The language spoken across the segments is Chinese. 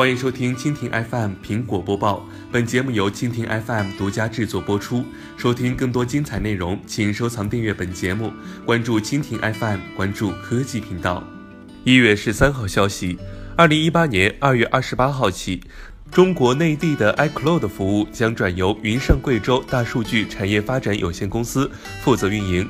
欢迎收听蜻蜓 FM 苹果播报，本节目由蜻蜓 FM 独家制作播出。收听更多精彩内容，请收藏订阅本节目，关注蜻蜓 FM，关注科技频道。一月十三号消息，二零一八年二月二十八号起，中国内地的 iCloud 服务将转由云上贵州大数据产业发展有限公司负责运营。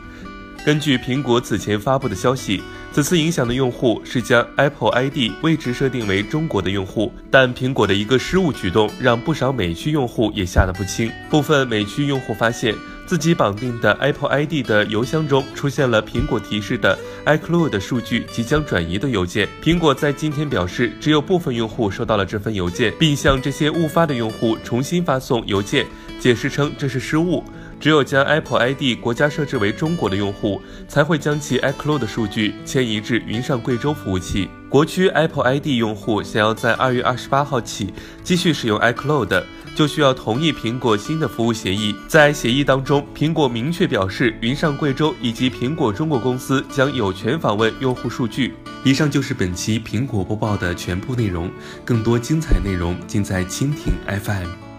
根据苹果此前发布的消息。此次影响的用户是将 Apple ID 位置设定为中国的用户，但苹果的一个失误举动让不少美区用户也吓得不轻。部分美区用户发现自己绑定的 Apple ID 的邮箱中出现了苹果提示的 iCloud 数据即将转移的邮件。苹果在今天表示，只有部分用户收到了这份邮件，并向这些误发的用户重新发送邮件，解释称这是失误。只有将 Apple ID 国家设置为中国的用户，才会将其 iCloud 数据迁移至云上贵州服务器。国区 Apple ID 用户想要在二月二十八号起继续使用 iCloud，就需要同意苹果新的服务协议。在协议当中，苹果明确表示，云上贵州以及苹果中国公司将有权访问用户数据。以上就是本期苹果播报的全部内容，更多精彩内容尽在蜻蜓 FM。